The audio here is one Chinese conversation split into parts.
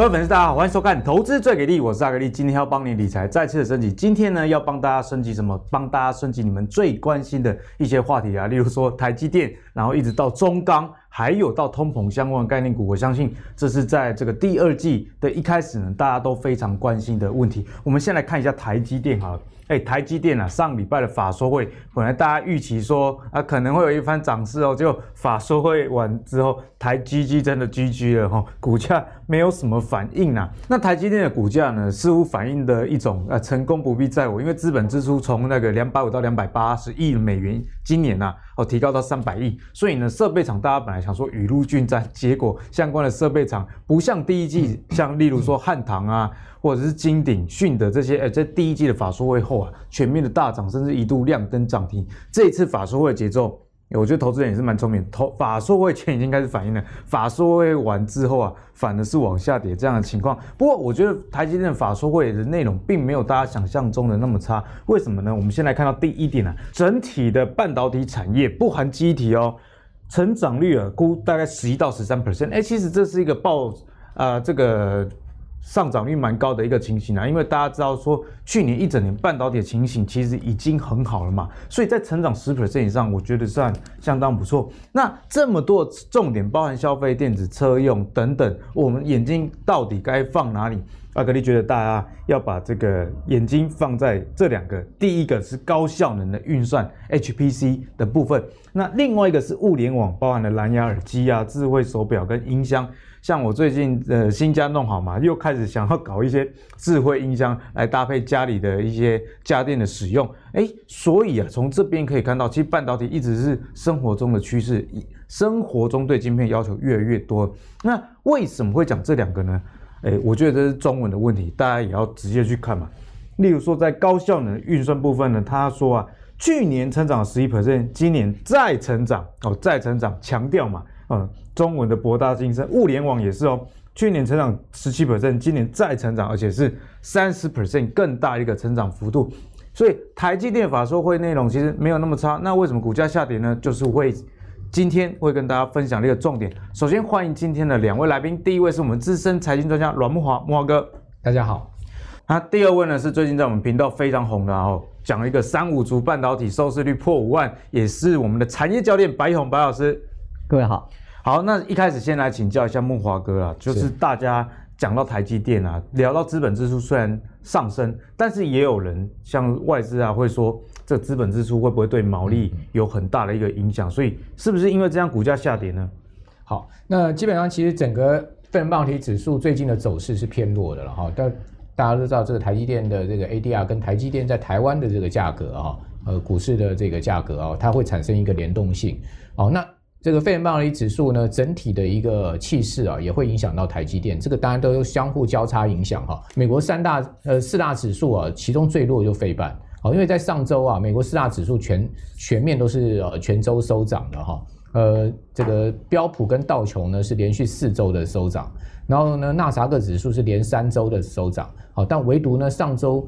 各位粉丝，大家好，欢迎收看《投资最给力》，我是阿格力，今天要帮你理财再次的升级。今天呢，要帮大家升级什么？帮大家升级你们最关心的一些话题啊，例如说台积电，然后一直到中钢，还有到通膨相关的概念股。我相信这是在这个第二季的一开始呢，大家都非常关心的问题。我们先来看一下台积电好了。哎，台积电啊，上礼拜的法说会，本来大家预期说啊，可能会有一番涨势哦，结果法说会完之后，台积机真的 GG 了哈，股价没有什么反应啊。那台积电的股价呢，似乎反映的一种啊，成功不必在我，因为资本支出从那个两百五到两百八十亿美元，今年啊，哦，提高到三百亿，所以呢，设备厂大家本来想说雨露均沾，结果相关的设备厂不像第一季，像例如说汉唐啊。或者是金鼎、迅德这些，呃，在第一季的法说会后啊，全面的大涨，甚至一度亮灯涨停。这一次法说会的节奏，我觉得投资人也是蛮聪明。投法说会前已经开始反应了，法说会完之后啊，反的是往下跌这样的情况。不过，我觉得台积电法说会的内容并没有大家想象中的那么差。为什么呢？我们先来看到第一点啊，整体的半导体产业不含机体哦，成长率啊估大概十一到十三 percent。哎，其实这是一个报啊、呃，这个。上涨率蛮高的一个情形啊，因为大家知道说，去年一整年半导体的情形其实已经很好了嘛，所以在成长十 percent 以上，我觉得算相当不错。那这么多重点，包含消费电子、车用等等，我们眼睛到底该放哪里？阿格力觉得大家要把这个眼睛放在这两个，第一个是高效能的运算 HPC 的部分，那另外一个是物联网，包含了蓝牙耳机啊、智慧手表跟音箱。像我最近呃新家弄好嘛，又开始想要搞一些智慧音箱来搭配家里的一些家电的使用，哎，所以啊，从这边可以看到，其实半导体一直是生活中的趋势，生活中对晶片要求越来越多。那为什么会讲这两个呢？哎，我觉得这是中文的问题，大家也要直接去看嘛。例如说，在高效能运算部分呢，他说啊，去年成长十一 percent，今年再成长哦，再成长，强调嘛。嗯，中文的博大精深，物联网也是哦。去年成长十七 percent，今年再成长，而且是三十 percent 更大一个成长幅度。所以台积电法说会内容其实没有那么差。那为什么股价下跌呢？就是会今天会跟大家分享这个重点。首先欢迎今天的两位来宾，第一位是我们资深财经专家阮木华，木华哥，大家好。那第二位呢是最近在我们频道非常红的哦，讲了一个三五族半导体收视率破五万，也是我们的产业教练白红白老师。各位好。好，那一开始先来请教一下慕驊哥啊，就是大家讲到台积电啊，聊到资本支出虽然上升，但是也有人像外资啊会说，这资本支出会不会对毛利有很大的一个影响？所以是不是因为这样股价下跌呢？好，那基本上其实整个费城半导体指数最近的走势是偏弱的了哈，但大家都知道这个台积电的这个 ADR 跟台积电在台湾的这个价格啊，呃，股市的这个价格啊，它会产生一个联动性，好，那。这个费城半导体指数呢，整体的一个气势啊，也会影响到台积电。这个当然都有相互交叉影响哈。美国三大呃四大指数啊，其中最弱就费半，好，因为在上周啊，美国四大指数全全面都是呃全周收涨的哈。呃，这个标普跟道琼呢是连续四周的收涨，然后呢纳萨克指数是连三周的收涨，好，但唯独呢上周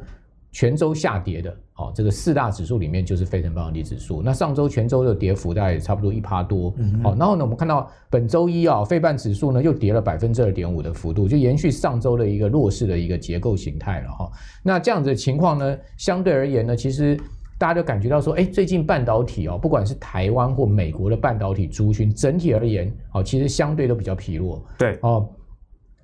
全周下跌的。好，这个四大指数里面就是非城半导体指数。那上周全周的跌幅大概差不多一趴多。好、嗯，然后呢，我们看到本周一啊，费半指数呢又跌了百分之二点五的幅度，就延续上周的一个弱势的一个结构形态了哈。那这样子的情况呢，相对而言呢，其实大家就感觉到说，哎，最近半导体哦，不管是台湾或美国的半导体族群，整体而言，哦，其实相对都比较疲弱。对，哦，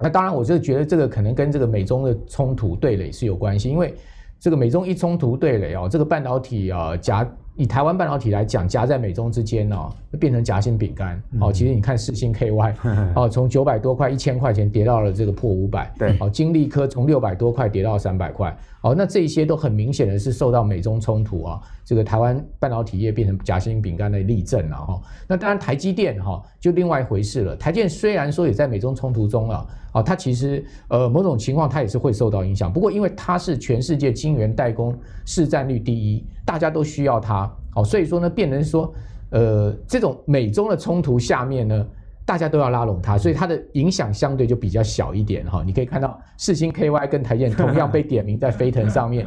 那当然，我就觉得这个可能跟这个美中的冲突对垒是有关系，因为。这个美中一冲突对垒哦，这个半导体啊夹以台湾半导体来讲，夹在美中之间哦，就变成夹心饼干哦。其实你看世星 KY 哦，从九百多块一千块钱跌到了这个破五百，对哦，金利科从六百多块跌到三百块哦，那这些都很明显的是受到美中冲突啊，这个台湾半导体业变成夹心饼干的例证了哈。那当然台积电哈就另外一回事了，台积电虽然说也在美中冲突中啊。啊，它其实呃某种情况它也是会受到影响，不过因为它是全世界晶圆代工市占率第一，大家都需要它，好，所以说呢，变成说呃这种美中的冲突下面呢，大家都要拉拢它，所以它的影响相对就比较小一点哈。你可以看到四星 KY 跟台积电同样被点名在飞腾上面，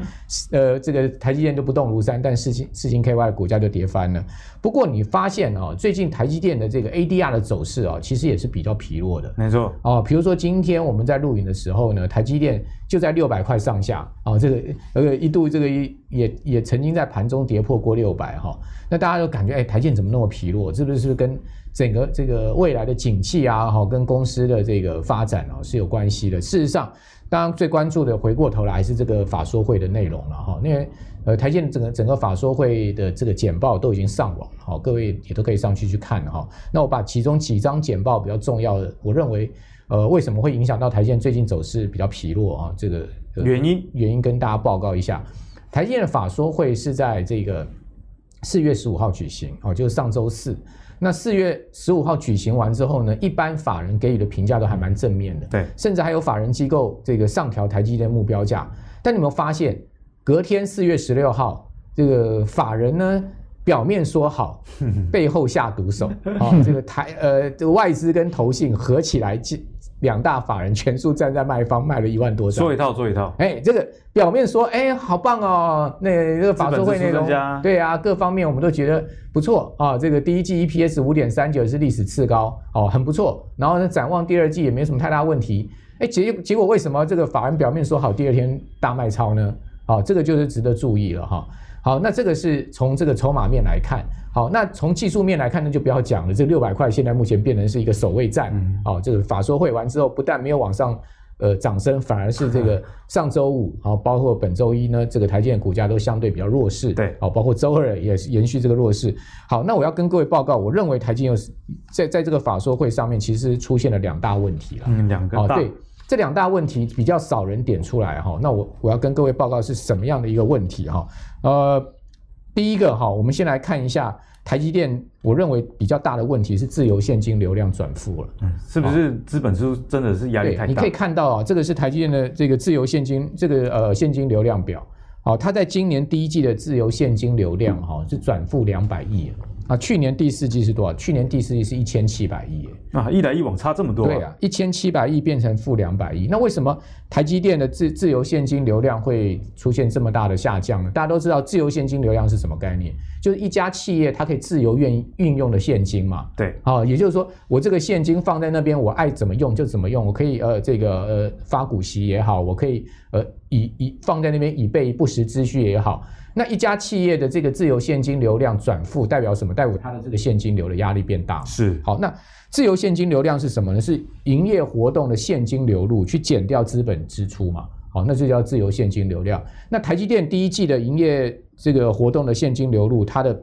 呃，这个台积电就不动如山，但四星四星 KY 的股价就跌翻了。不过你发现哦，最近台积电的这个 ADR 的走势啊，其实也是比较疲弱的。没错哦，比如说今天我们在录影的时候呢，台积电就在六百块上下啊，这个呃一度这个也也曾经在盘中跌破过六百哈。那大家都感觉哎，台积电怎么那么疲弱？是不是是跟整个这个未来的景气啊，哈，跟公司的这个发展啊是有关系的。事实上，当然最关注的，回过头来还是这个法说会的内容了哈。因为呃，台积电整个整个法说会的这个简报都已经上网，好，各位也都可以上去去看哈。那我把其中几张简报比较重要的，我认为呃，为什么会影响到台积电最近走势比较疲弱啊？这个原因原因跟大家报告一下，台积电的法说会是在这个四月十五号举行，哦，就是上周四。那四月十五号举行完之后呢，一般法人给予的评价都还蛮正面的，对，甚至还有法人机构这个上调台积电目标价。但你有没有发现，隔天四月十六号，这个法人呢表面说好，背后下毒手啊、哦，这个台呃这个外资跟投信合起来两大法人全数站在卖方，卖了一万多张，做一套做一套。哎，这个表面说，哎，好棒哦，那这个法说会内容，对啊，各方面我们都觉得不错啊。这个第一季 EPS 五点三九是历史次高，哦，很不错。然后呢，展望第二季也没什么太大问题。哎，结结果为什么这个法人表面说好，第二天大卖超呢？啊，这个就是值得注意了哈。好，那这个是从这个筹码面来看。好，那从技术面来看呢，就不要讲了。这六百块现在目前变成是一个守卫战。嗯。哦，这个法说会完之后，不但没有往上呃涨升，反而是这个 上周五，好，包括本周一呢，这个台积电股价都相对比较弱势。对。好，包括周二也是延续这个弱势。好，那我要跟各位报告，我认为台积电在在这个法说会上面，其实出现了两大问题了。嗯，两个大。哦，对，这两大问题比较少人点出来哈。那我我要跟各位报告是什么样的一个问题哈？呃。第一个哈，我们先来看一下台积电，我认为比较大的问题是自由现金流量转负了，嗯，是不是资本支出真的是压力太大？你可以看到啊，这个是台积电的这个自由现金这个呃现金流量表，好，它在今年第一季的自由现金流量哈是转负两百亿。啊，去年第四季是多少？去年第四季是一千七百亿，啊，一来一往差这么多。对啊，一千七百亿变成负两百亿，那为什么台积电的自自由现金流量会出现这么大的下降呢？大家都知道，自由现金流量是什么概念？就是一家企业它可以自由运运用的现金嘛。对，啊，也就是说，我这个现金放在那边，我爱怎么用就怎么用，我可以呃这个呃发股息也好，我可以呃以以放在那边以备不时之需也好。那一家企业的这个自由现金流量转负代表什么？代表它的这个现金流的压力变大。是。好，那自由现金流量是什么呢？是营业活动的现金流入去减掉资本支出嘛？好，那就叫自由现金流量。那台积电第一季的营业这个活动的现金流入，它的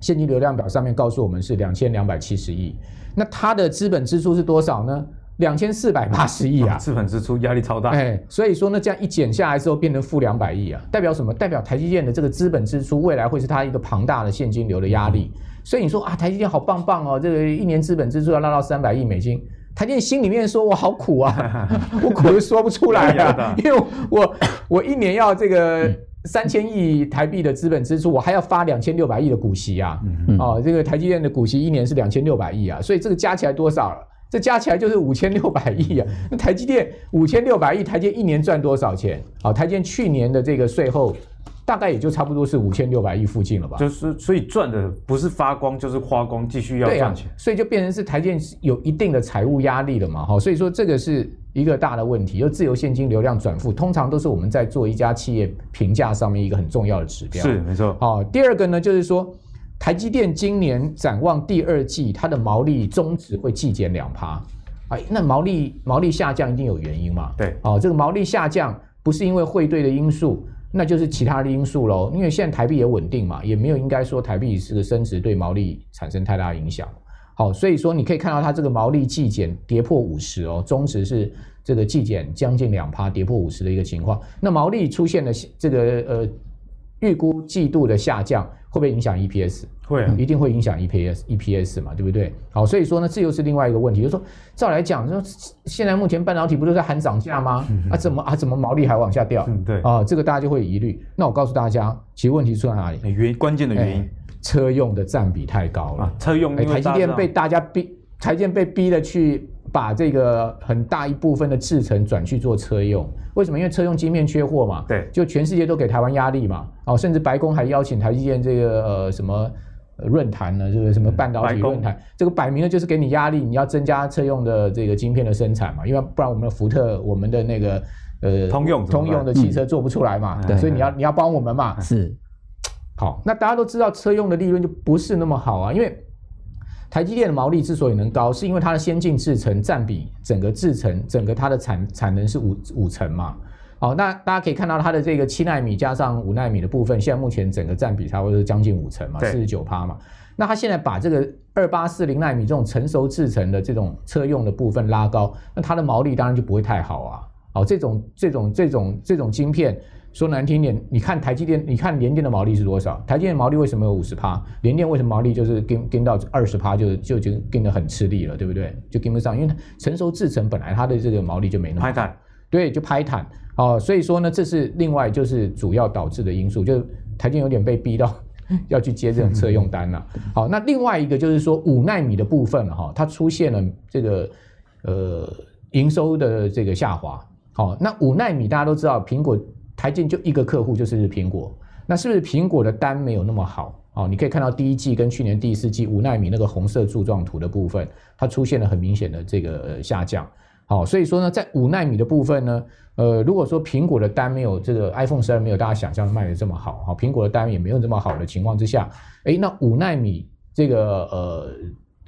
现金流量表上面告诉我们是两千两百七十亿。那它的资本支出是多少呢？两千四百八十亿啊，资本支出压力超大。哎，所以说呢，这样一减下来之后，变成负两百亿啊，代表什么？代表台积电的这个资本支出未来会是它一个庞大的现金流的压力。所以你说啊，台积电好棒棒哦，这个一年资本支出要拉到三百亿美金，台积电心里面说我好苦啊，我苦都说不出来啊，因为我我一年要这个三千亿台币的资本支出，我还要发两千六百亿的股息啊，哦，这个台积电的股息一年是两千六百亿啊，所以这个加起来多少了？这加起来就是五千六百亿啊！那台积电五千六百亿，台积电一年赚多少钱？好，台积电去年的这个税后大概也就差不多是五千六百亿附近了吧？就是所以赚的不是发光就是花光，继续要赚钱。所以就变成是台积电有一定的财务压力了嘛？哈，所以说这个是一个大的问题。就自由现金流量转负，通常都是我们在做一家企业评价上面一个很重要的指标。是没错。好，第二个呢，就是说。台积电今年展望第二季，它的毛利终值会季减两趴，哎，那毛利毛利下降一定有原因嘛？对，哦，这个毛利下降不是因为汇兑的因素，那就是其他的因素喽。因为现在台币也稳定嘛，也没有应该说台币是个升值对毛利产生太大影响。好，所以说你可以看到它这个毛利季减跌破五十哦，中值是这个季减将近两趴，跌破五十的一个情况。那毛利出现了这个呃。预估季度的下降会不会影响 EPS？会、啊，一定会影响 EPS，EPS 嘛，对不对？好，所以说呢，这又是另外一个问题，就是说，照来讲，说现在目前半导体不都在喊涨价吗？啊，怎么啊，怎么毛利还往下掉？嗯，对，啊，这个大家就会疑虑。那我告诉大家，其实问题出在哪里？原关键的原因，车用的占比太高了。啊、车用，台积电被大家逼。台积电被逼的去把这个很大一部分的制程转去做车用，为什么？因为车用晶片缺货嘛，对，就全世界都给台湾压力嘛，哦，甚至白宫还邀请台积电这个呃什么论坛呢，就是什么半导体论坛，这个摆明了就是给你压力，你要增加车用的这个晶片的生产嘛，因为不然我们的福特，我们的那个呃通用通用的汽车做不出来嘛，对，所以你要你要帮我们嘛，是。好，那大家都知道车用的利润就不是那么好啊，因为台积电的毛利之所以能高，是因为它的先进制程占比整个制程整个它的产产能是五五成嘛。好，那大家可以看到它的这个七纳米加上五纳米的部分，现在目前整个占比差不多是将近五成嘛，四十九趴嘛。那它现在把这个二八四零纳米这种成熟制成的这种车用的部分拉高，那它的毛利当然就不会太好啊。好，这种这种这种这种晶片。说难听点，你看台积电，你看联电的毛利是多少？台积电的毛利为什么有五十趴？联电为什么毛利就是跟跟到二十趴就就已经跟得很吃力了，对不对？就跟不上，因为成熟制程本来它的这个毛利就没那么对，就拍坦哦。所以说呢，这是另外就是主要导致的因素，就是台积电有点被逼到 要去接这种车用单了。好，那另外一个就是说五纳米的部分哈，它出现了这个呃营收的这个下滑。好，那五纳米大家都知道苹果。台积电就一个客户就是苹果，那是不是苹果的单没有那么好？哦，你可以看到第一季跟去年第四季五纳米那个红色柱状图的部分，它出现了很明显的这个下降。好，所以说呢，在五纳米的部分呢，呃，如果说苹果的单没有这个 iPhone 十二没有大家想象的卖的这么好，哈，苹果的单也没有这么好的情况之下，哎，那五纳米这个呃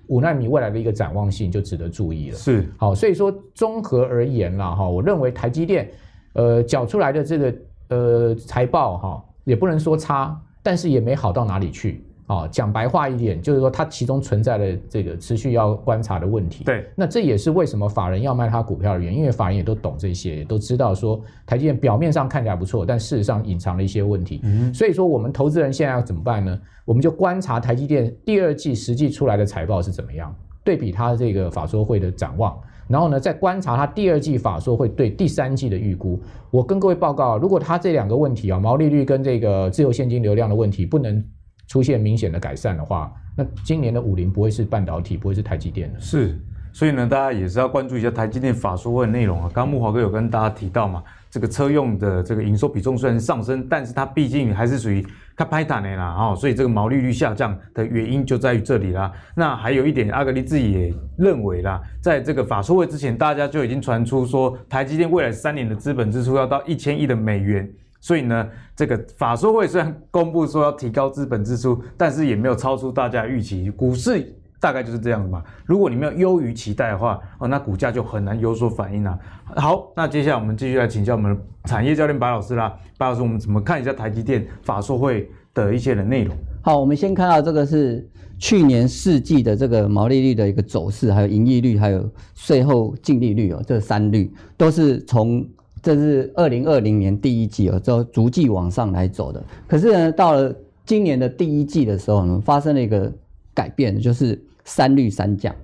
五纳米未来的一个展望性就值得注意了。是，好，所以说综合而言啦，哈，我认为台积电。呃，缴出来的这个呃财报哈，也不能说差，但是也没好到哪里去啊。讲白话一点，就是说它其中存在的这个持续要观察的问题。对，那这也是为什么法人要卖它股票的原因，因为法人也都懂这些，也都知道说台积电表面上看起来不错，但事实上隐藏了一些问题。嗯，所以说我们投资人现在要怎么办呢？我们就观察台积电第二季实际出来的财报是怎么样，对比它这个法说会的展望。然后呢，再观察它第二季法说会对第三季的预估。我跟各位报告，如果它这两个问题啊，毛利率跟这个自由现金流量的问题不能出现明显的改善的话，那今年的武陵不会是半导体，不会是台积电的。是，所以呢，大家也是要关注一下台积电法说会的内容啊。刚刚慕驊哥有跟大家提到嘛，这个车用的这个营收比重虽然上升，但是它毕竟还是属于。它拍坦的啦，哈，所以这个毛利率下降的原因就在于这里啦。那还有一点，阿格力自己也认为啦，在这个法说会之前，大家就已经传出说，台积电未来三年的资本支出要到一千亿的美元。所以呢，这个法说会虽然公布说要提高资本支出，但是也没有超出大家预期。股市。大概就是这样的嘛。如果你没有优于期待的话，哦，那股价就很难有所反应啊。好，那接下来我们继续来请教我们产业教练白老师啦。白老师，我们怎么看一下台积电法说会的一些的内容？好，我们先看到这个是去年四季的这个毛利率的一个走势，还有盈利率，还有税后净利率哦，这三率都是从这是二零二零年第一季哦，就逐季往上来走的。可是呢，到了今年的第一季的时候呢，发生了一个改变，就是。三率三降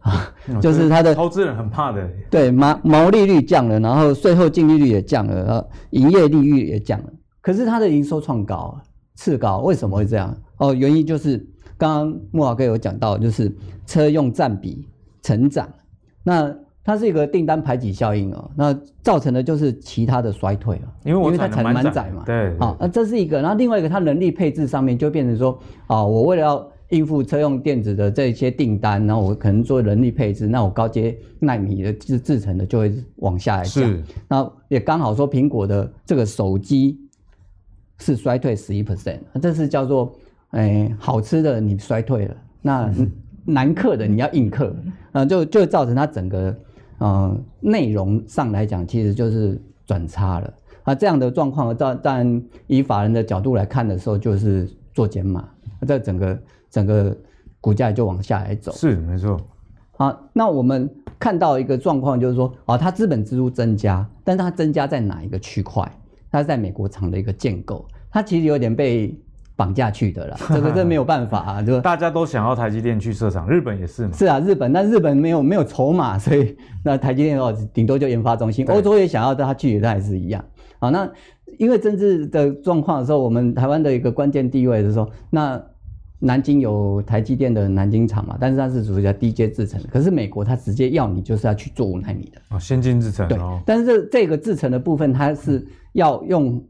啊，就是它的投资人很怕的。对，毛毛利率降了，然后税后净利率也降了，然后营业利率也降了。可是它的营收创高，次高，为什么会这样？哦，原因就是刚刚慕老哥有讲到，就是车用占比成长，那它是一个订单排挤效应哦，那造成的就是其他的衰退了，因为我因为它产能满载嘛。对，好，那这是一个，然后另外一个，它人力配置上面就变成说，啊，我为了要应付车用电子的这些订单，然后我可能做人力配置，那我高阶纳米的制制成的就会往下来降。是，那也刚好说苹果的这个手机是衰退十一 percent，这是叫做哎好吃的你衰退了，那 难克的你要硬嗑，啊就就造成它整个呃内容上来讲其实就是转差了啊这样的状况，当但以法人的角度来看的时候，就是做减码，这整个。整个股价就往下来走，是没错。好，那我们看到一个状况，就是说，啊，它资本支出增加，但是它增加在哪一个区块？它是在美国厂的一个建构，它其实有点被绑架去的了。这个这没有办法啊，就大家都想要台积电去设厂，日本也是嘛。是啊，日本，但日本没有没有筹码，所以 那台积电哦，顶多就研发中心。欧洲也想要它去，它也是一样。好，那因为政治的状况的时候，我们台湾的一个关键地位是说，那。南京有台积电的南京厂嘛，但是它是属于叫低阶制程，可是美国它直接要你就是要去做五纳米的啊，先进制程。对，但是这这个制程的部分，它是要用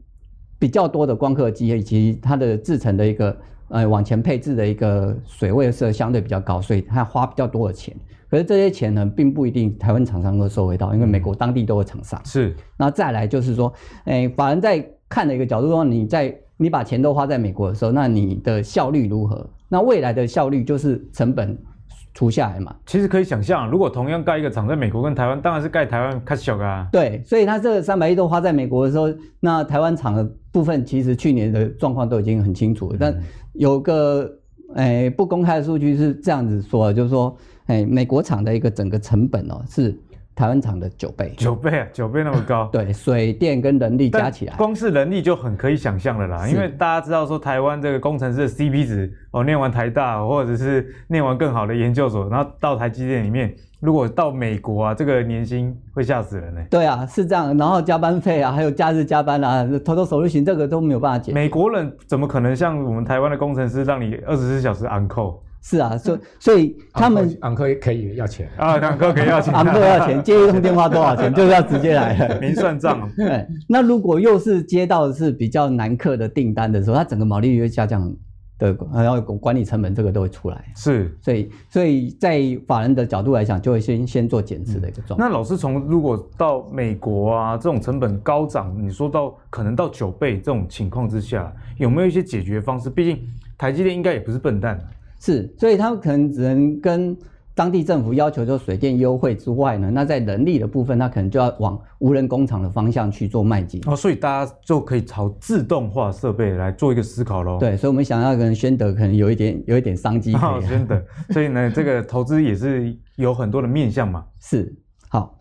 比较多的光刻机，以及它的制成的一个呃往前配置的一个水位是相对比较高，所以它花比较多的钱。可是这些钱呢，并不一定台湾厂商都收回到，因为美国当地都有厂商。是，那再来就是说，哎，法人在看的一个角度说，你在你把钱都花在美国的时候，那你的效率如何？那未来的效率就是成本除下来嘛。其实可以想象，如果同样盖一个厂在美国跟台湾，当然是盖台湾开小啊。对，所以他这三百亿都花在美国的时候，那台湾厂的部分其实去年的状况都已经很清楚了。但有个哎不公开的数据是这样子说，就是说。哎，美国厂的一个整个成本哦，是台湾厂的九倍，九倍啊，九倍那么高。对，水电跟人力加起来，光是人力就很可以想象了啦。因为大家知道说，台湾这个工程师的 CP 值哦，念完台大或者是念完更好的研究所，然后到台积电里面，如果到美国啊，这个年薪会吓死人呢。对啊，是这样。然后加班费啊，还有假日加班啊，偷偷手入行，这个都没有办法解决。美国人怎么可能像我们台湾的工程师，让你二十四小时 on call？是啊，所以所以他们昂科可以要钱啊，昂科可以要钱，昂科要钱，接一通电话多少钱，就是要直接来了，明算账。对，那如果又是接到的是比较难客的订单的时候，它整个毛利率会下降的，然后管理成本这个都会出来。是，所以所以在法人的角度来讲，就会先先做减持的一个状态。那老师从如果到美国啊，这种成本高涨，你说到可能到九倍这种情况之下，有没有一些解决方式？毕竟台积电应该也不是笨蛋。是，所以他们可能只能跟当地政府要求就水电优惠之外呢，那在人力的部分，他可能就要往无人工厂的方向去做迈进。哦，所以大家就可以朝自动化设备来做一个思考喽。对，所以我们想要跟宣德可能有一点有一点商机。好，宣德，所以呢，这个投资也是有很多的面向嘛。是，好。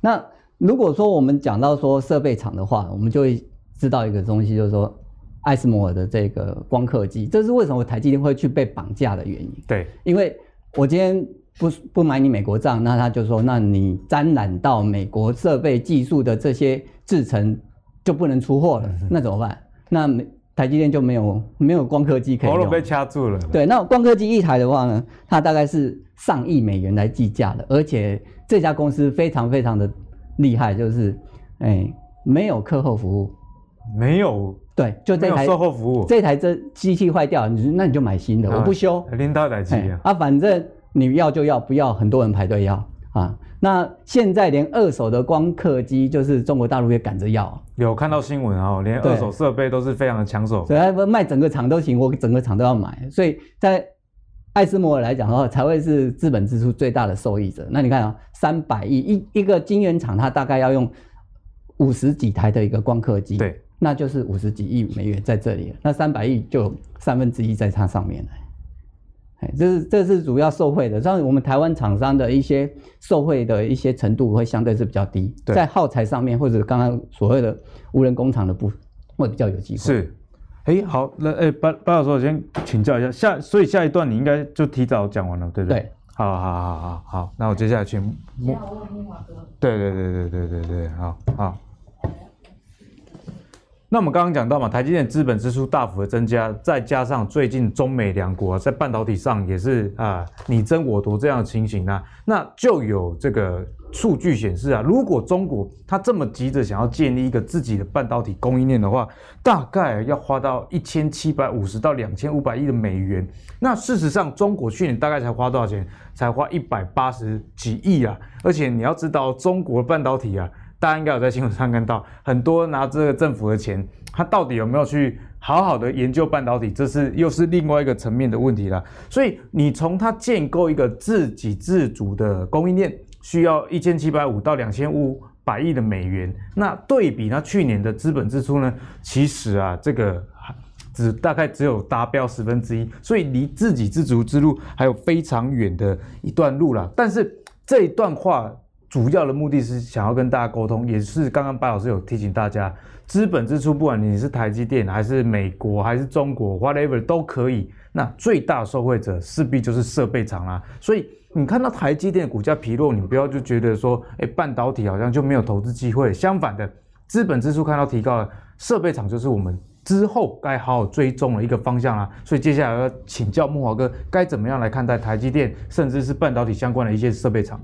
那如果说我们讲到说设备厂的话，我们就会知道一个东西，就是说。艾斯摩尔的这个光刻机，这是为什么台积电会去被绑架的原因。对，因为我今天不不买你美国账，那他就说，那你沾染到美国设备技术的这些制程就不能出货了，嗯，那怎么办？那台积电就没有没有光刻机可以用，被掐住了。对，那光刻机一台的话呢，它大概是上亿美元来计价的，而且这家公司非常非常的厉害，就是哎没有课后服务，没有。对，就这台售后服务，这台这机器坏掉，你那你就买新的，啊、我不修。拎到台机啊，啊，反正你要就要，不要很多人排队要啊。那现在连二手的光刻机，就是中国大陆也赶着要。有看到新闻哦，连二手设备都是非常的抢手。所以卖整个厂都行，我整个厂都要买。所以在艾斯摩尔来讲的话，才会是资本支出最大的受益者。那你看啊，三百亿一一个晶圆厂，它大概要用五十几台的一个光刻机。对。那就是五十几亿美元在这里，那三百亿就三分之一在它上面了。哎，这是这是主要受惠的，像我们台湾厂商的一些受惠的一些程度会相对是比较低，在耗材上面或者刚刚所谓的无人工厂的部分会比较有机会。是，哎，好，那哎，巴巴老师，我先请教一下，下所以下一段你应该就提早讲完了，对不对？对，好好好好好，那我接下来请。你好，我是华哥。对对对对对对对，好好。那我们刚刚讲到嘛，台积电资本支出大幅的增加，再加上最近中美两国在半导体上也是啊你争我夺这样的情形呢，那就有这个数据显示啊，如果中国它这么急着想要建立一个自己的半导体供应链的话，大概要花到一千七百五十到两千五百亿的美元。那事实上，中国去年大概才花多少钱？才花一百八十几亿啊！而且你要知道，中国半导体啊。大家应该有在新闻上看到，很多拿这个政府的钱，他到底有没有去好好的研究半导体？这是又是另外一个层面的问题了。所以你从他建构一个自给自足的供应链，需要一千七百五到两千五百亿的美元。那对比他去年的资本支出呢？其实啊，这个只大概只有达标十分之一，所以离自给自足之路还有非常远的一段路了。但是这一段话。主要的目的是想要跟大家沟通，也是刚刚白老师有提醒大家，资本支出不管你是台积电还是美国还是中国，whatever 都可以。那最大受惠者势必就是设备厂啦。所以你看到台积电股价疲弱，你不要就觉得说，哎，半导体好像就没有投资机会。相反的，资本支出看到提高了，设备厂就是我们之后该好好追踪的一个方向啊。所以接下来要请教木华哥，该怎么样来看待台积电，甚至是半导体相关的一些设备厂？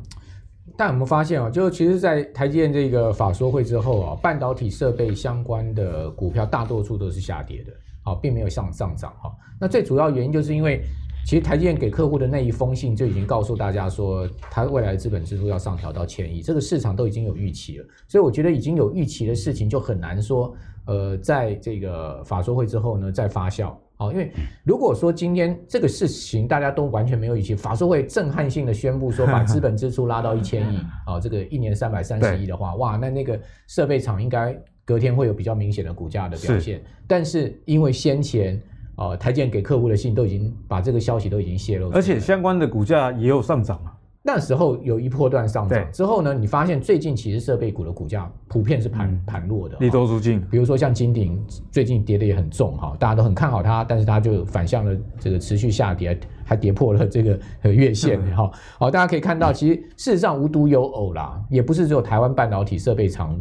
但我们发现啊，就其实，在台积电这个法说会之后啊，半导体设备相关的股票大多数都是下跌的，啊，并没有上上涨哈。那最主要原因就是因为，其实台积电给客户的那一封信就已经告诉大家说，它未来的资本支出要上调到千亿，这个市场都已经有预期了。所以我觉得已经有预期的事情，就很难说，呃，在这个法说会之后呢，再发酵。好，因为如果说今天这个事情大家都完全没有预期，法说会震撼性的宣布说把资本支出拉到一千亿，啊，这个一年三百三十亿的话，哇，那那个设备厂应该隔天会有比较明显的股价的表现。但是因为先前啊台建给客户的信都已经把这个消息都已经泄露，而且相关的股价也有上涨啊。那时候有一波段上涨之后呢，你发现最近其实设备股的股价普遍是盘盘落的，利多出尽。比如说像金鼎最近跌的也很重哈，大家都很看好它，但是它就反向的这个持续下跌，还跌破了这个 月线哈。好，大家可以看到，其实事实上无独有偶啦，也不是只有台湾半导体设备厂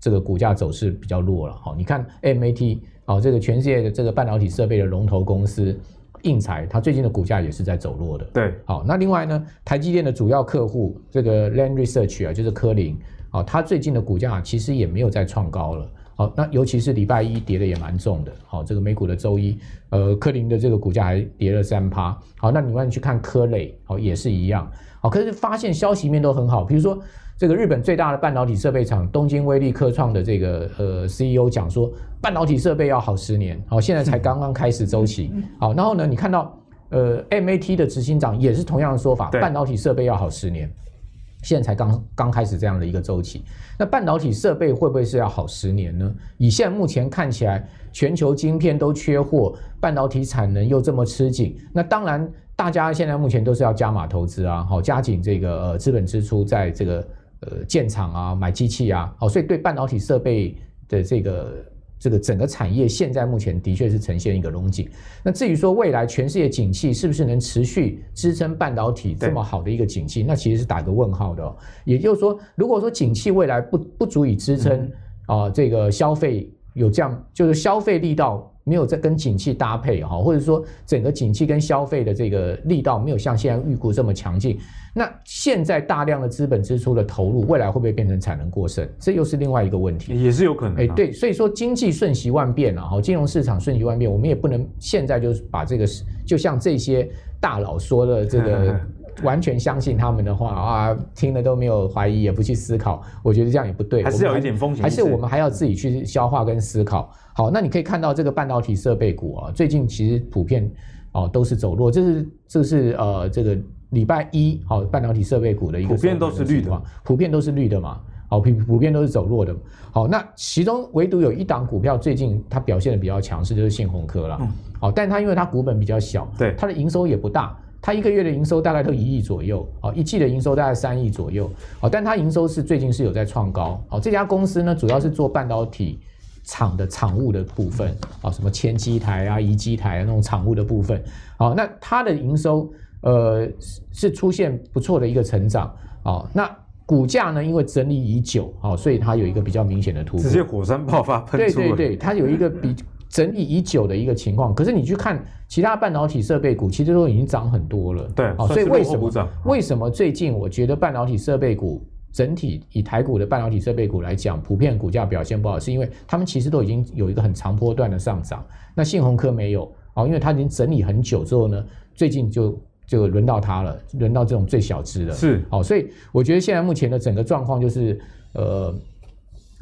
这个股价走势比较弱了哈。你看 MAT 啊，这个全世界的这个半导体设备的龙头公司。应材，它最近的股价也是在走弱的。对，好，那另外呢，台积电的主要客户这个 Land Research 啊，就是科林，啊，它最近的股价其实也没有再创高了。好，那尤其是礼拜一跌的也蛮重的。好，这个美股的周一，呃，科林的这个股价还跌了三趴。好，那你们去看科磊，好，也是一样。好，可是发现消息面都很好，比如说。这个日本最大的半导体设备厂东京威力科创的这个呃 CEO 讲说，半导体设备要好十年，好，现在才刚刚开始周期，好，然后呢，你看到呃 MAT 的执行长也是同样的说法，半导体设备要好十年，现在才刚刚开始这样的一个周期，那半导体设备会不会是要好十年呢？以现在目前看起来，全球晶片都缺货，半导体产能又这么吃紧，那当然大家现在目前都是要加码投资啊，好，加紧这个呃资本支出在这个。呃，建厂啊，买机器啊，哦，所以对半导体设备的这个这个整个产业，现在目前的确是呈现一个龙井。那至于说未来全世界景气是不是能持续支撑半导体这么好的一个景气，那其实是打个问号的哦。也就是说，如果说景气未来不不足以支撑啊，这个消费有这样，就是消费力道。没有在跟景气搭配哈，或者说整个景气跟消费的这个力道没有像现在预估这么强劲，那现在大量的资本支出的投入，未来会不会变成产能过剩？这又是另外一个问题，也是有可能。哎，对，所以说经济瞬息万变啊，哈，金融市场瞬息万变，我们也不能现在就是把这个，就像这些大佬说的这个。完全相信他们的话啊，听了都没有怀疑，也不去思考，我觉得这样也不对，还是有一点风险，还是我们还要自己去消化跟思考。好，那你可以看到这个半导体设备股啊，最近其实普遍哦都是走弱，这是这是呃这个礼拜一好半导体设备股的一个普遍都是绿的嘛，普遍都是绿的嘛，好普普遍都是走弱的。好，那其中唯独有一档股票最近它表现的比较强势，就是信鸿科了。好，但它因为它股本比较小，对它的营收也不大。它一个月的营收大概都一亿左右，哦，一季的营收大概三亿左右，哦，但它营收是最近是有在创高，哦，这家公司呢主要是做半导体厂的厂务的部分，啊，什么铅机台啊、移机台啊那种厂务的部分，好，那它的营收呃是出现不错的一个成长，啊，那股价呢因为整理已久，啊，所以它有一个比较明显的突破，直接火山爆发喷出，对对对，它有一个比。整理已久的一个情况，可是你去看其他半导体设备股，其实都已经涨很多了。对，所以为什么为什么最近我觉得半导体设备股整体以台股的半导体设备股来讲，普遍股价表现不好，是因为他们其实都已经有一个很长波段的上涨。那信鸿科没有啊，因为它已经整理很久之后呢，最近就就轮到它了，轮到这种最小只的。是，好，所以我觉得现在目前的整个状况就是呃，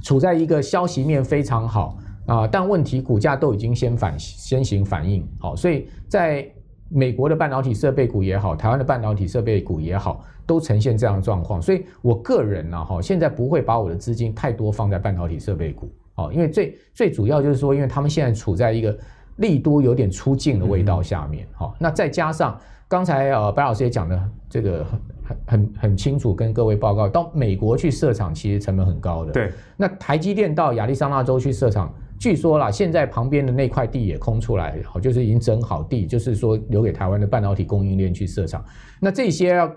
处在一个消息面非常好。啊，但问题股价都已经先反先行反应，好，所以在美国的半导体设备股也好，台湾的半导体设备股也好，都呈现这样的状况。所以我个人呢，哈，现在不会把我的资金太多放在半导体设备股，好，因为最最主要就是说，因为他们现在处在一个利多有点出尽的味道下面，好，那再加上刚才呃白老师也讲的这个很很很很清楚，跟各位报告，到美国去设厂其实成本很高的，对，那台积电到亚利桑那州去设厂。据说啦，现在旁边的那块地也空出来，好，就是已经整好地，就是说留给台湾的半导体供应链去设厂。那这些要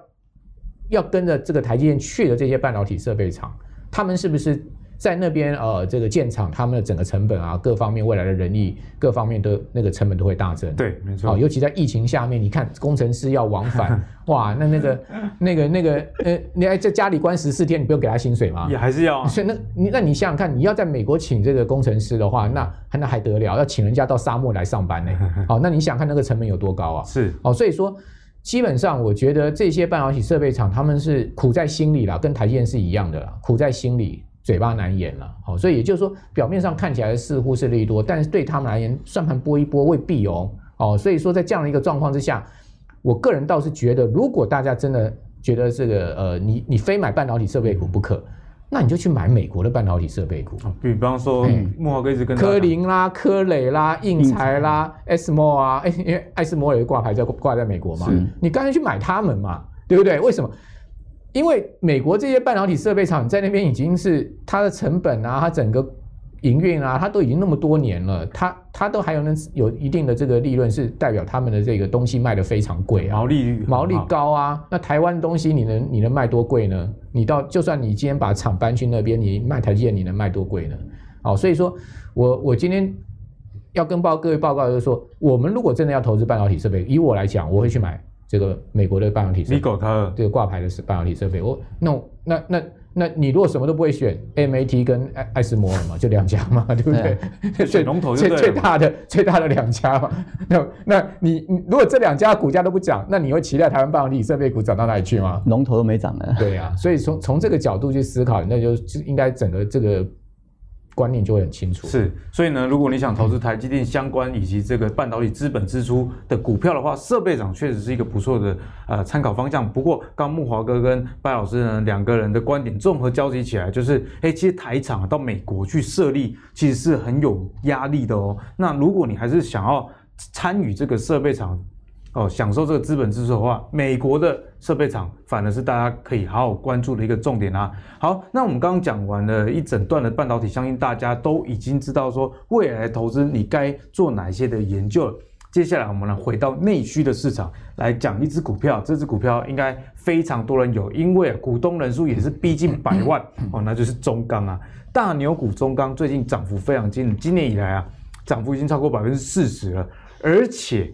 要跟着这个台积电去的这些半导体设备厂，他们是不是在那边呃这个建厂，他们的整个成本啊，各方面未来的人力各方面的那个成本都会大增。对，没错。尤其在疫情下面，你看工程师要往返，哇，那那个那个那个呃，你还在家里关十四天，你不用给他薪水吗？也还是要。所以那你那你想想看，你要在美国请这个工程师的话，那那还得了？要请人家到沙漠来上班呢？好，那你想看那个成本有多高啊？是。哦，所以说。基本上，我觉得这些半导体设备厂他们是苦在心里了，跟台积电是一样的啦，苦在心里，嘴巴难言了。好，所以也就是说，表面上看起来似乎是利多，但是对他们而言，算盘拨一拨未必哦。哦，所以说在这样的一个状况之下，我个人倒是觉得，如果大家真的觉得这个呃，你你非买半导体设备股不可。那你就去买美国的半导体设备股，比方说慕驊哥一直跟科林啦、科磊啦、应材啦、ASML 啊，哎，因为艾斯摩尔也挂牌在挂在美国嘛，你干脆去买他们嘛，对不对？为什么？因为美国这些半导体设备厂在那边已经是它的成本啊，它整个。营运啊，它都已经那么多年了，它它都还有能有一定的这个利润，是代表他们的这个东西卖的非常贵啊，毛利率毛利高啊。那台湾东西你能你能卖多贵呢？你到就算你今天把厂搬去那边，你卖台积电你能卖多贵呢？好，所以说我我今天要跟报各位报告就是说，我们如果真的要投资半导体设备，以我来讲，我会去买这个美国的半导体设备，这个挂牌的是半导体设备。我那那那。那那你如果什么都不会选，AMAT 跟艾艾斯摩尔嘛，就两家嘛，对不对？选龙头最最大的最大的两家嘛。那那你你如果这两家股价都不涨，那你会期待台湾半导体设备股涨到哪里去吗？龙头都没涨呢。对呀、啊，所以从从这个角度去思考，那就应该整个这个。观念就会很清楚。是，所以呢，如果你想投资台积电相关以及这个半导体资本支出的股票的话，设备厂确实是一个不错的呃参考方向。不过，刚木华哥跟拜老师呢两个人的观点综合交集起来，就是，哎，其实台厂到美国去设立其实是很有压力的哦。那如果你还是想要参与这个设备厂，哦，享受这个资本支出的话，美国的设备厂反而是大家可以好好关注的一个重点啊。好，那我们刚刚讲完了一整段的半导体，相信大家都已经知道说未来投资你该做哪些的研究。接下来我们来回到内需的市场来讲一只股票，这只股票应该非常多人有，因为股东人数也是逼近百万 哦，那就是中钢啊，大牛股中钢最近涨幅非常惊人，今年以来啊涨幅已经超过百分之四十了，而且。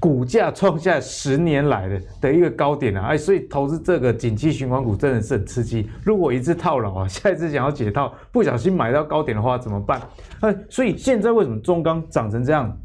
股价创下十年来的的一个高点啊，哎，所以投资这个景气循环股真的是很刺激。如果一次套牢啊，下一次想要解套，不小心买到高点的话怎么办？哎，所以现在为什么中钢涨成这样，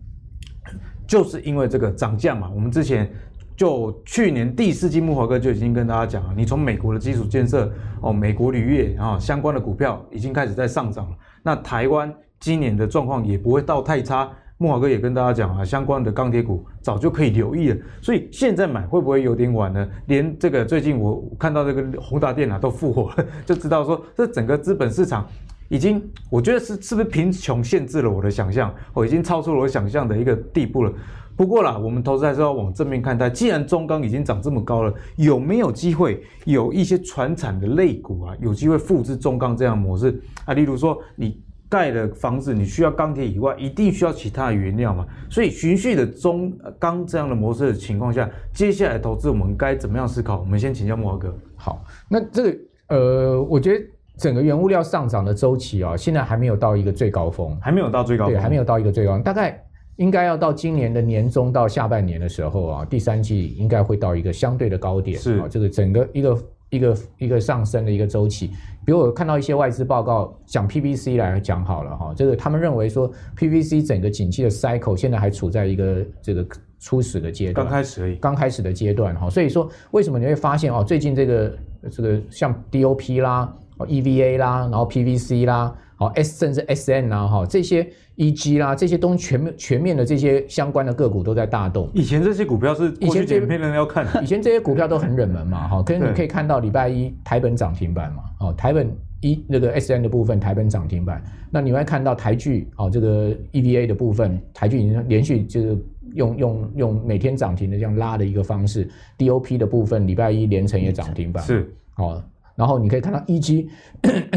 就是因为这个涨价嘛。我们之前就去年第四季木华哥就已经跟大家讲了，你从美国的基础建设哦，美国铝业啊相关的股票已经开始在上涨了。那台湾今年的状况也不会到太差。木华哥也跟大家讲啊，相关的钢铁股早就可以留意了，所以现在买会不会有点晚呢？连这个最近我看到这个宏达电啊都复活了，就知道说这整个资本市场已经，我觉得是是不是贫穷限制了我的想象，我已经超出了我想象的一个地步了。不过啦，我们投资还是要往正面看待。既然中钢已经涨这么高了，有没有机会有一些传产的类股啊，有机会复制中钢这样的模式啊？例如说你。盖的房子，你需要钢铁以外，一定需要其他的原料嘛？所以循序的中钢这样的模式的情况下，接下来投资我们该怎么样思考？我们先请教慕驊哥。好，那这个呃，我觉得整个原物料上涨的周期啊，现在还没有到一个最高峰，还没有到最高峰，对，还没有到一个最高峰，大概应该要到今年的年中到下半年的时候啊，第三季应该会到一个相对的高点，是啊，这个整个一个。一个一个上升的一个周期，比如我看到一些外资报告讲 PVC 来讲好了哈，这个他们认为说 PVC 整个景气的 cycle 现在还处在一个这个初始的阶段，刚开始而已，刚开始的阶段哈，所以说为什么你会发现哦，最近这个这个像 DOP 啦、EVA 啦，然后 PVC 啦。好，S 甚至 SN 啊，哈，这些 EG 啦，这些东西全面全面的这些相关的个股都在大动。以前这些股票是以前这片人要看，以前这些股票都很冷门嘛，哈，可是你可以看到礼拜一台本涨停板嘛，哦，台本一那个 SN 的部分台本涨停板，那你会看到台剧哦，这个 EVA 的部分台剧已经连续就是用用用每天涨停的这样拉的一个方式，DOP 的部分礼拜一连成也涨停板，是，哦。然后你可以看到，EG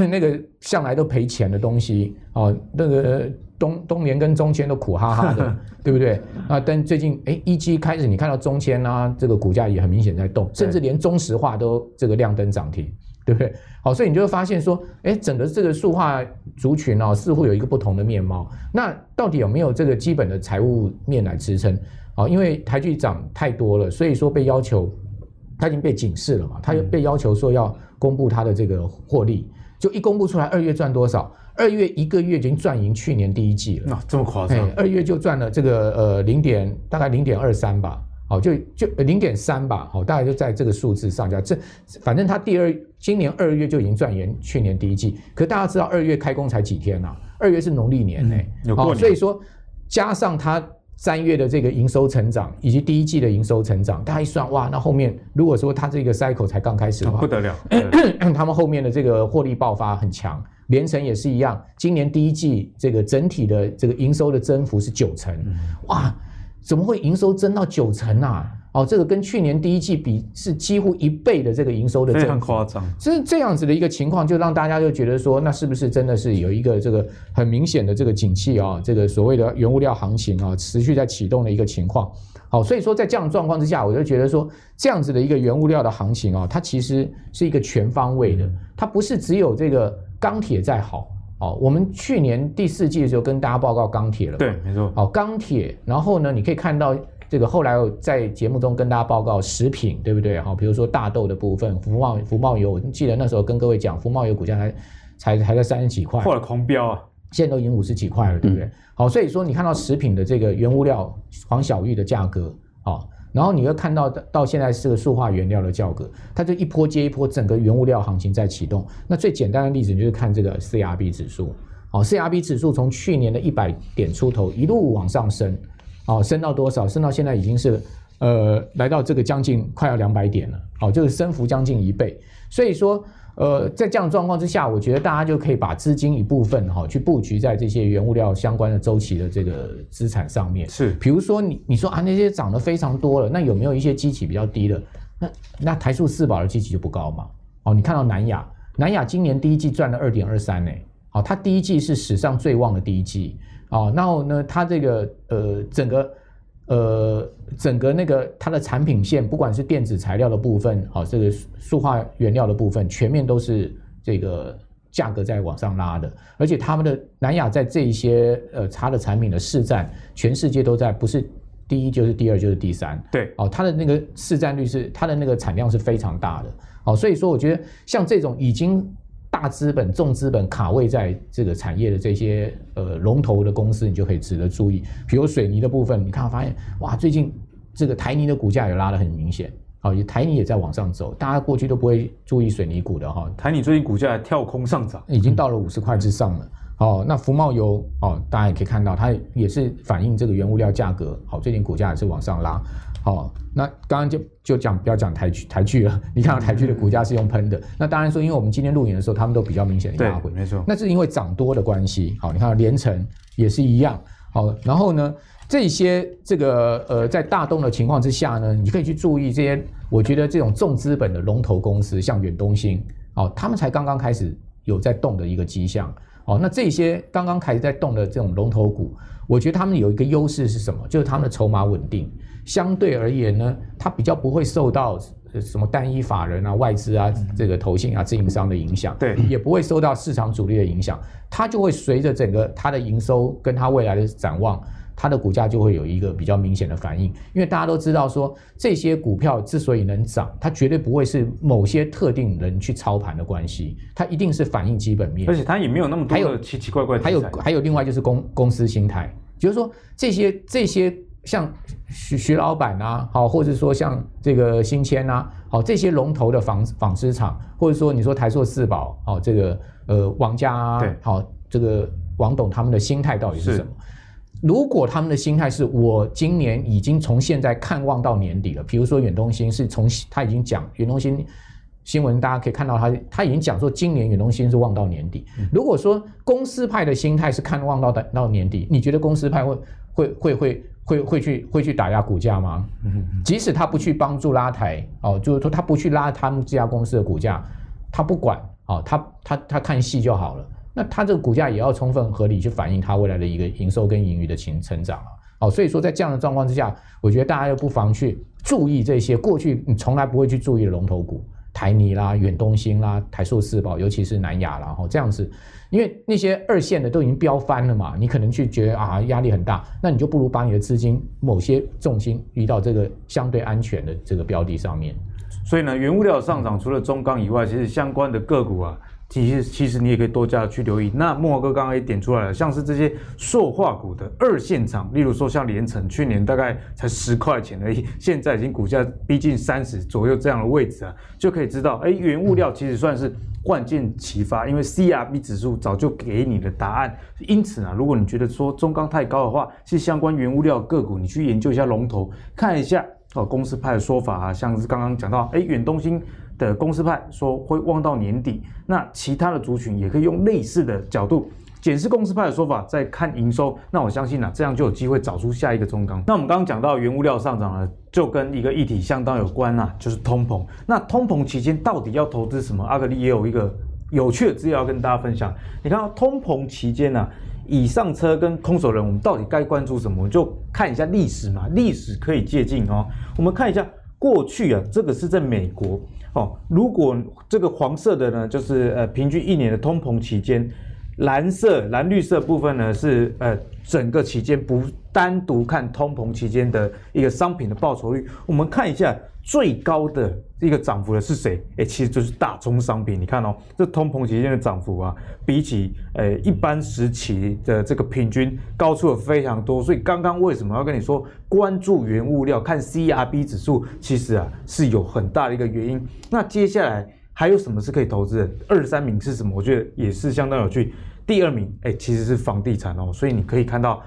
那个向来都赔钱的东西哦，那个东东联跟中签都苦哈哈的，对不对？啊，但最近哎，EG 开始你看到中签啊，这个股价也很明显在动，甚至连中石化都这个亮灯涨停对不对？好，所以你就会发现说，哎，整个这个塑化族群哦，似乎有一个不同的面貌。那到底有没有这个基本的财务面来支撑？啊，因为台剧涨太多了，所以说被要求，它已经被警示了嘛，它又被要求说要公布它的这个获利，就一公布出来，二月赚多少？二月一个月已经赚赢去年第一季了，那这么夸张？二月就赚了这个呃零点大概零点二三吧。好，就就零点三吧，好，大概就在这个数字上下。这反正他第二今年二月就已经赚赢去年第一季，可大家知道二月开工才几天呐、啊？二月是农历年呢、欸，嗯、有过年。所以说加上他三月的这个营收成长，以及第一季的营收成长，大家一算，哇，那后面如果说它这个 cycle 才刚开始的话，不得了，他们后面的这个获利爆发很强，联成也是一样，今年第一季这个整体的这个营收的增幅是九成，哇。怎么会营收增到九成啊？哦，这个跟去年第一季比是几乎一倍的这个营收的增，非常夸张。是这样子的一个情况，就让大家就觉得说，那是不是真的是有一个这个很明显的这个景气啊？这个所谓的原物料行情啊，持续在启动的一个情况。好，所以说在这样的状况之下，我就觉得说，这样子的一个原物料的行情啊，它其实是一个全方位的，它不是只有这个钢铁在好。哦，我们去年第四季的时候跟大家报告钢铁了，对，没错。哦，钢铁，然后呢，你可以看到这个后来我在节目中跟大家报告食品，对不对？好，比如说大豆的部分，福茂福茂油，我记得那时候跟各位讲，福茂油股价才才还在三十几块，后来狂飙啊，现在都已经五十几块了，对不对？嗯、好，所以说你看到食品的这个原物料黄小玉的价格，好。然后你又看到到现在是个塑化原料的价格，它就一波接一波，整个原物料行情在启动。那最简单的例子就是看这个 CRB 指数，好，CRB 指数从去年的一百点出头一路往上升，哦，升到多少？升到现在已经是呃来到这个将近快要两百点了，哦，就是升幅将近一倍。所以说。呃，在这样的状况之下，我觉得大家就可以把资金一部分哈、哦，去布局在这些原物料相关的周期的这个资产上面。是，比如说你你说啊，那些涨得非常多了，那有没有一些基期比较低的？那那台塑四宝的基期就不高嘛？哦，你看到南亚，南亚今年第一季赚了二点二三呢，好，它第一季是史上最旺的第一季，哦，然后呢，它这个呃整个。呃，整个那个它的产品线，不管是电子材料的部分，好，这个塑化原料的部分，全面都是这个价格在往上拉的。而且他们的南亚在这一些呃茶的产品的市占，全世界都在，不是第一就是第二就是第三。对，哦，它的那个市占率是它的那个产量是非常大的。哦，所以说我觉得像这种已经。大资本、重资本卡位在这个产业的这些呃龙头的公司，你就可以值得注意。比如水泥的部分，你看发现哇，最近这个台泥的股价也拉得很明显，好，台泥也在往上走。大家过去都不会注意水泥股的哈，台泥最近股价跳空上涨，已经到了五十块之上了。哦，那福茂油哦，大家也可以看到，它也是反映这个原物料价格，好，最近股价也是往上拉。好，那刚刚就就讲不要讲台剧台剧了。你看到台剧的股价是用喷的，那当然说，因为我们今天录影的时候，他们都比较明显的压回，没错，那是因为涨多的关系。好，你看到联成也是一样。好，然后呢，这些这个呃，在大动的情况之下呢，你可以去注意这些。我觉得这种重资本的龙头公司，像远东新，哦，他们才刚刚开始有在动的一个迹象。好，那这些刚刚开始在动的这种龙头股，我觉得他们有一个优势是什么？就是他们的筹码稳定。相对而言呢，它比较不会受到什么单一法人啊、外资啊、这个投信啊、自营商的影响，对，也不会受到市场主力的影响，它就会随着整个它的营收跟它未来的展望，它的股价就会有一个比较明显的反应。因为大家都知道说，这些股票之所以能涨，它绝对不会是某些特定人去操盘的关系，它一定是反映基本面，而且它也没有那么多的奇奇怪怪的。还有还有另外就是公公司心态，就是说这些这些。像徐徐老板啊，好，或者说像这个新签啊，好，这些龙头的纺纺织厂，或者说你说台塑四宝，好，这个呃王家啊，对，好，这个王董他们的心态到底是什么？如果他们的心态是我今年已经从现在看望到年底了，比如说远东新是从他已经讲远东新新闻，大家可以看到他他已经讲说今年远东新是望到年底。如果说公司派的心态是看望到到年底，你觉得公司派会会会会？会会去会去打压股价吗？即使他不去帮助拉抬哦，就是说他不去拉他们这家公司的股价，他不管哦，他他他看戏就好了。那它这个股价也要充分合理去反映它未来的一个营收跟盈余的情成长啊。哦，所以说在这样的状况之下，我觉得大家又不妨去注意这些过去你从来不会去注意的龙头股。台泥啦、远东新啦、台塑四宝，尤其是南亚啦，哈，这样子，因为那些二线的都已经飙翻了嘛，你可能去觉得啊压力很大，那你就不如把你的资金某些重心移到这个相对安全的这个标的上面。所以呢，原物料上涨除了中钢以外，其实相关的个股啊。其实，其实你也可以多加去留意。那慕驊哥刚刚也点出来了，像是这些塑化股的二线厂，例如说像联成，去年大概才十块钱而已，现在已经股价逼近三十左右这样的位置啊，就可以知道，哎，原物料其实算是万箭齐发，因为 CRB 指数早就给你的答案。因此呢，如果你觉得说中钢太高的话，其实相关原物料个股，你去研究一下龙头，看一下哦，公司派的说法啊，像是刚刚讲到，哎，远东新。的公司派说会望到年底，那其他的族群也可以用类似的角度检视公司派的说法，再看营收。那我相信呢、啊，这样就有机会找出下一个中钢。那我们刚刚讲到原物料上涨呢，就跟一个议题相当有关啊，就是通膨。那通膨期间到底要投资什么？阿格力也有一个有趣的资料要跟大家分享。你看到通膨期间呢、啊，椅上车跟空手人，我们到底该关注什么？就看一下历史嘛，历史可以借鉴哦。我们看一下过去啊，这个是在美国。哦，如果这个黄色的呢，就是呃平均一年的通膨期间，蓝色蓝绿色部分呢是呃整个期间不单独看通膨期间的一个商品的报酬率，我们看一下。最高的一个涨幅的是谁？哎，其实就是大宗商品。你看哦，这通膨期间的涨幅啊，比起呃一般时期的这个平均高出了非常多。所以刚刚为什么要跟你说关注原物料，看 CRB 指数，其实啊是有很大的一个原因。那接下来还有什么是可以投资的？二三名是什么？我觉得也是相当有趣。第二名，哎，其实是房地产哦。所以你可以看到。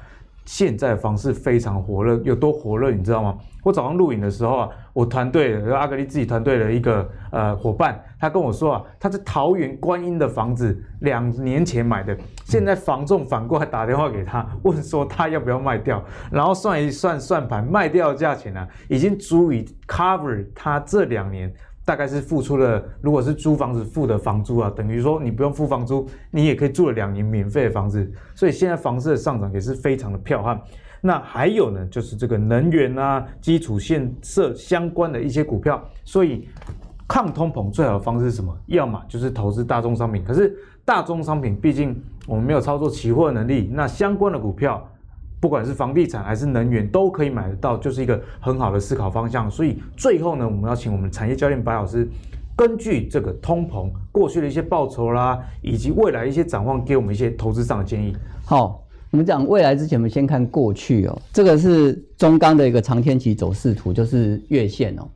现在房市非常火热，有多火热，你知道吗？我早上录影的时候啊，我团队阿格力自己团队的一个呃伙伴，他跟我说啊，他在桃园观音的房子两年前买的，现在房仲反过来打电话给他，问说他要不要卖掉，然后算一算算盘，卖掉的价钱呢、啊，已经足以 cover 他这两年。大概是付出了，如果是租房子付的房租啊，等于说你不用付房租，你也可以住了两年免费的房子。所以现在房子的上涨也是非常的彪悍。那还有呢，就是这个能源啊、基础建设相关的一些股票。所以抗通膨最好的方式是什么？要么就是投资大宗商品。可是大宗商品毕竟我们没有操作期货能力，那相关的股票。不管是房地产还是能源，都可以买得到，就是一个很好的思考方向。所以最后呢，我们要请我们产业教练白老师，根据这个通膨过去的一些报酬啦，以及未来一些展望，给我们一些投资上的建议。好，我们讲未来之前，我们先看过去哦。这个是中钢的一个长天期走势图，就是月线哦。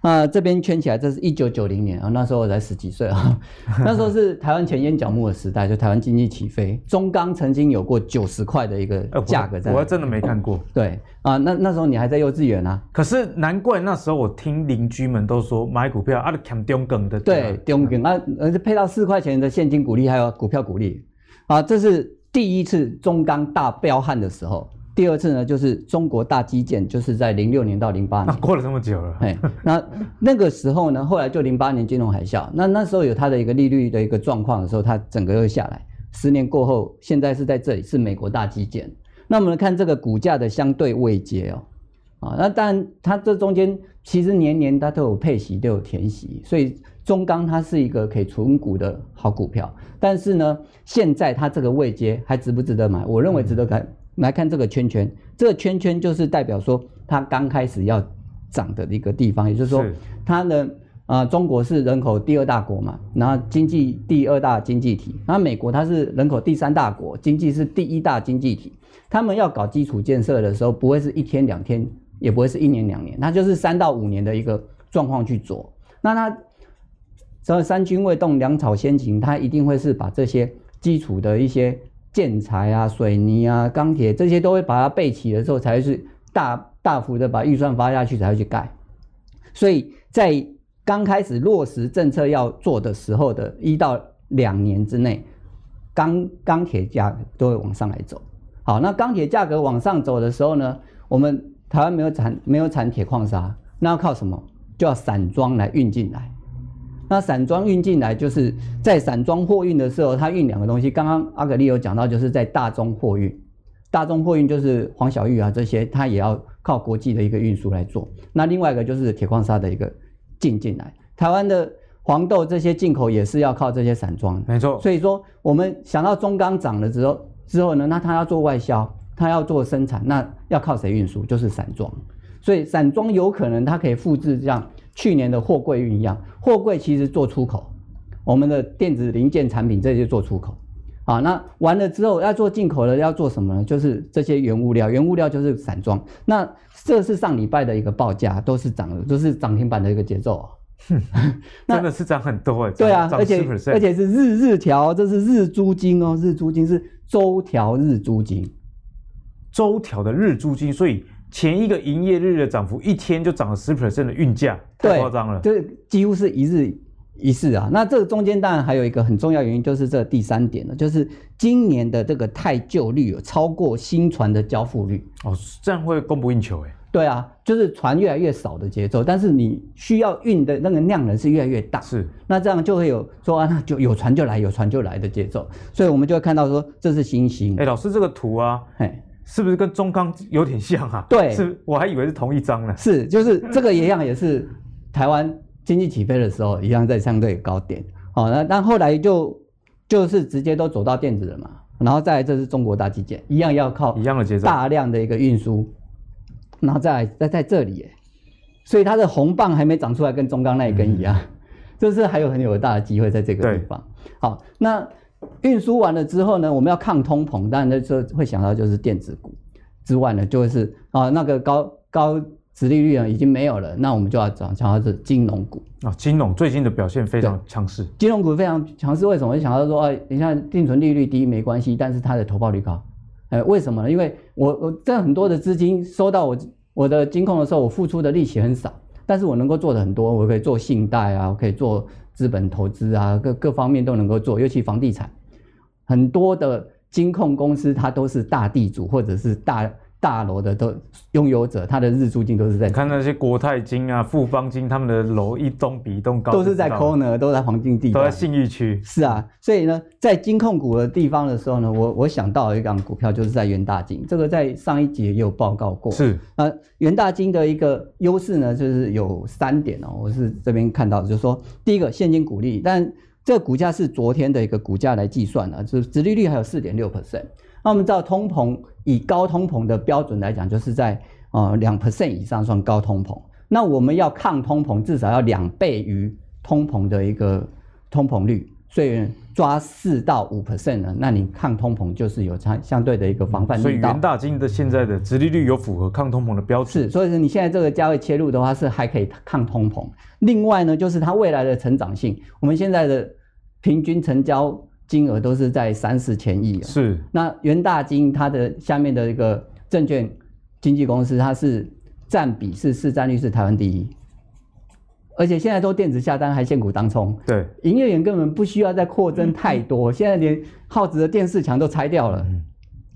啊，这边圈起来，这是一九九零年啊，那时候我才十几岁啊，那时候是台湾钱淹脚目的时代，就台湾经济起飞，中钢曾经有过九十块的一个价格在，我还真的没看过。对啊，那那时候你还在幼稚园啊，可是难怪那时候我听邻居们都说买股票啊，都看中梗的，对，中梗啊，而且配到四块钱的现金股利，还有股票股利。啊，这是第一次中钢大飙悍的时候。第二次呢，就是中国大基建，就是在零六年到零八年，过了这么久了。哎，那那个时候呢，后来就零八年金融海啸，那那时候有它的一个利率的一个状况的时候，它整个又下来。十年过后，现在是在这里，是美国大基建。那我们来看这个股价的相对位阶哦，啊，那当然它这中间其实年年它都有配息，都有填息，所以中钢它是一个可以存股的好股票。但是呢，现在它这个位阶还值不值得买？我认为值得看。嗯来看这个圈圈，这个圈圈就是代表说它刚开始要涨的一个地方，也就是说它的啊、呃，中国是人口第二大国嘛，然后经济第二大经济体，然后美国它是人口第三大国，经济是第一大经济体，他们要搞基础建设的时候，不会是一天两天，也不会是一年两年，它就是三到五年的一个状况去做。那它这三军未动，粮草先行，它一定会是把这些基础的一些。建材啊、水泥啊、钢铁这些都会把它备齐的时候，才会是大大幅的把预算发下去，才会去盖。所以在刚开始落实政策要做的时候的一到两年之内，钢钢铁价都会往上来走。好，那钢铁价格往上走的时候呢，我们台湾没有产没有产铁矿砂，那要靠什么？就要散装来运进来。那散装运进来，就是在散装货运的时候，它运两个东西。刚刚阿格力有讲到，就是在大宗货运，大宗货运就是黄小玉啊这些，它也要靠国际的一个运输来做。那另外一个就是铁矿砂的一个进进来，台湾的黄豆这些进口也是要靠这些散装。没错。所以说，我们想到中钢涨了之后之后呢，那它要做外销，它要做生产，那要靠谁运输？就是散装。所以散装有可能它可以复制像去年的货柜运一样，货柜其实做出口，我们的电子零件产品这些做出口。啊，那完了之后要做进口的要做什么呢？就是这些原物料，原物料就是散装。那这是上礼拜的一个报价，都是涨，都是涨停板的一个节奏。那真的是涨很多哎。对啊，而且而且是日日调，这是日租金哦，日租金是周调日租金，周调的日租金，所以前一个营业日的涨幅一天就涨了十 percent 的运价，太夸张了。这几乎是一日。一是啊，那这个中间当然还有一个很重要原因，就是这第三点了，就是今年的这个太旧率有超过新船的交付率哦，这样会供不应求哎。对啊，就是船越来越少的节奏，但是你需要运的那个量能是越来越大，是，那这样就会有说啊，那就有船就来，有船就来的节奏，所以我们就会看到说这是新兴。哎，老师这个图啊，哎，是不是跟中钢有点像啊？对，是，我还以为是同一张呢。是，就是这个一样，也是台湾。经济起飞的时候，一样在相对高点。好，那那后来就就是直接都走到电子了嘛。然后再来，这是中国大基建，一样要靠一样的节奏，大量的一个运输。然后再来在在这里，所以它的红棒还没长出来，跟中钢那一根一样，就、嗯、是还有很有大的机会在这个地方。好，那运输完了之后呢，我们要抗通膨，当然那时候会想到就是电子股之外呢，就会是啊那个高高。殖利率呢已经没有了，那我们就要讲，讲到是金融股啊。金融最近的表现非常强势，金融股非常强势。为什么？我想到说，哎，你看定存利率低没关系，但是它的投报率高。哎，为什么呢？因为我我这很多的资金收到我我的金控的时候，我付出的利息很少，但是我能够做的很多，我可以做信贷啊，我可以做资本投资啊，各各方面都能够做，尤其房地产，很多的金控公司它都是大地主或者是大。大楼的都拥有者，他的日租金都是在。看那些国泰金啊、富邦金，他们的楼一栋比一栋高，都是在 corner，都在黄金地段，都在信义区。是啊，所以呢，在金控股的地方的时候呢，我我想到一档股票，就是在元大金，这个在上一集也有报告过。是啊，元大金的一个优势呢，就是有三点哦，我是这边看到的，就是说，第一个现金股利，但这个股价是昨天的一个股价来计算的，就是殖利率还有四点六 percent。那我们知道通膨，以高通膨的标准来讲，就是在呃两 percent 以上算高通膨。那我们要抗通膨，至少要两倍于通膨的一个通膨率，所以抓四到五 percent 呢，那你抗通膨就是有相相对的一个防范。所以元大金的现在的殖利率有符合抗通膨的标准。是，所以说你现在这个价位切入的话，是还可以抗通膨。另外呢，就是它未来的成长性，我们现在的平均成交。金额都是在三四千亿，是。那元大金它的下面的一个证券经纪公司，它是占比是市占率是台湾第一，而且现在都电子下单，还现股当冲。对，营业员根本不需要再扩增太多，嗯、现在连耗子的电视墙都拆掉了，嗯、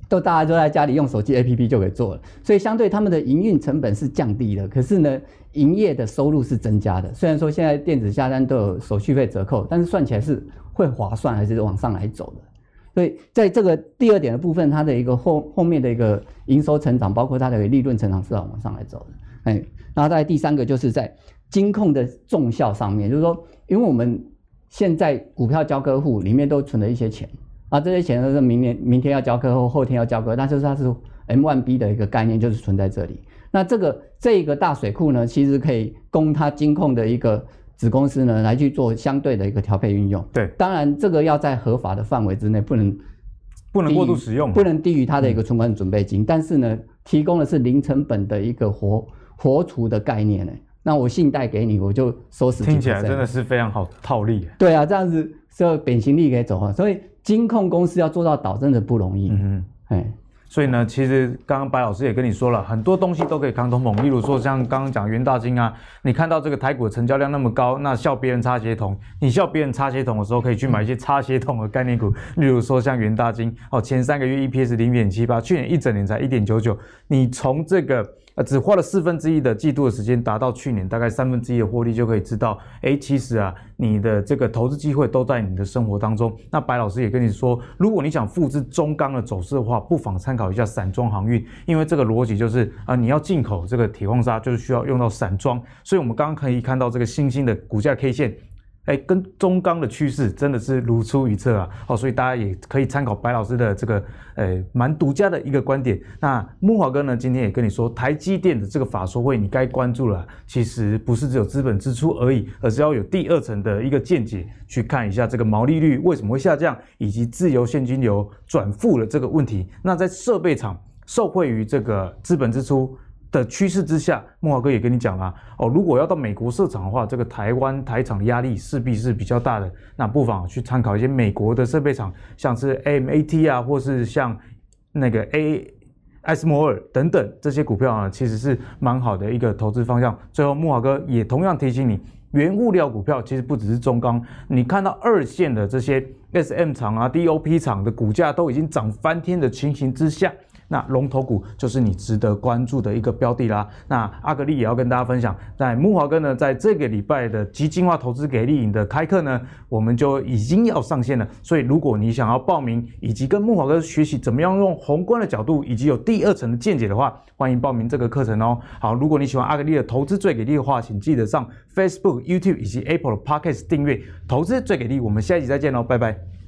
都大家都在家里用手机 APP 就可以做了，所以相对他们的营运成本是降低的，可是呢，营业的收入是增加的。虽然说现在电子下单都有手续费折扣，但是算起来是。会划算还是往上来走的？所以在这个第二点的部分，它的一个后后面的一个营收成长，包括它的利润成长是要往上来走的。哎，然后在第三个就是在金控的重效上面，就是说，因为我们现在股票交割户里面都存了一些钱啊，这些钱都是明年明天要交割或后天要交割，那就是它是 M one B 的一个概念，就是存在这里。那这个这个大水库呢，其实可以供它金控的一个。子公司呢，来去做相对的一个调配运用。对，当然这个要在合法的范围之内，不能不能过度使用，不能低于它的一个存款准备金。嗯、但是呢，提供的是零成本的一个活活储的概念呢。那我信贷给你，我就收十。听起来真的是非常好套利。对啊，这样子就扁行利可以走啊。所以金控公司要做到倒真的不容易。嗯嗯，哎。所以呢，其实刚刚白老师也跟你说了，很多东西都可以扛通膨。例如说，像刚刚讲元大金啊，你看到这个台股的成交量那么高，那笑别人擦鞋桶，你笑别人擦鞋桶的时候，可以去买一些擦鞋桶的概念股。例如说，像元大金哦，前三个月 EPS 零点七八，去年一整年才一点九九，你从这个。呃，只花了四分之一的季度的时间，达到去年大概三分之一的获利，就可以知道，哎，其实啊，你的这个投资机会都在你的生活当中。那白老师也跟你说，如果你想复制中钢的走势的话，不妨参考一下散装航运，因为这个逻辑就是啊、你要进口这个铁矿砂，就是需要用到散装。所以我们刚刚可以看到这个新兴的股价 K 线，哎，跟中钢的趋势真的是如出一辙啊！哦，所以大家也可以参考白老师的这个，呃，蛮独家的一个观点。那木华哥呢，今天也跟你说，台积电的这个法说会，你该关注了。其实不是只有资本支出而已，而是要有第二层的一个见解，去看一下这个毛利率为什么会下降，以及自由现金流转负的这个问题。那在设备厂受惠于这个资本支出。的趋势之下，木华哥也跟你讲了哦，如果要到美国设厂的话，这个台湾台厂的压力势必是比较大的。那不妨去参考一些美国的设备厂，像是 AMAT 啊，或是像那个 A 艾斯摩尔等等这些股票啊，其实是蛮好的一个投资方向。最后，木华哥也同样提醒你，原物料股票其实不只是中钢，你看到二线的这些 SM 厂啊、DOP 厂的股价都已经涨翻天的情形之下。那龙头股就是你值得关注的一个标的啦。那阿格力也要跟大家分享，在木华哥呢，在这个礼拜的基金化投资给力营的开课呢，我们就已经要上线了。所以如果你想要报名，以及跟木华哥学习怎么样用宏观的角度，以及有第二层的见解的话，欢迎报名这个课程哦。好，如果你喜欢阿格力的投资最给力的话，请记得上 Facebook、YouTube 以及 Apple 的 Podcast 订阅投资最给力。我们下一集再见喽，拜拜。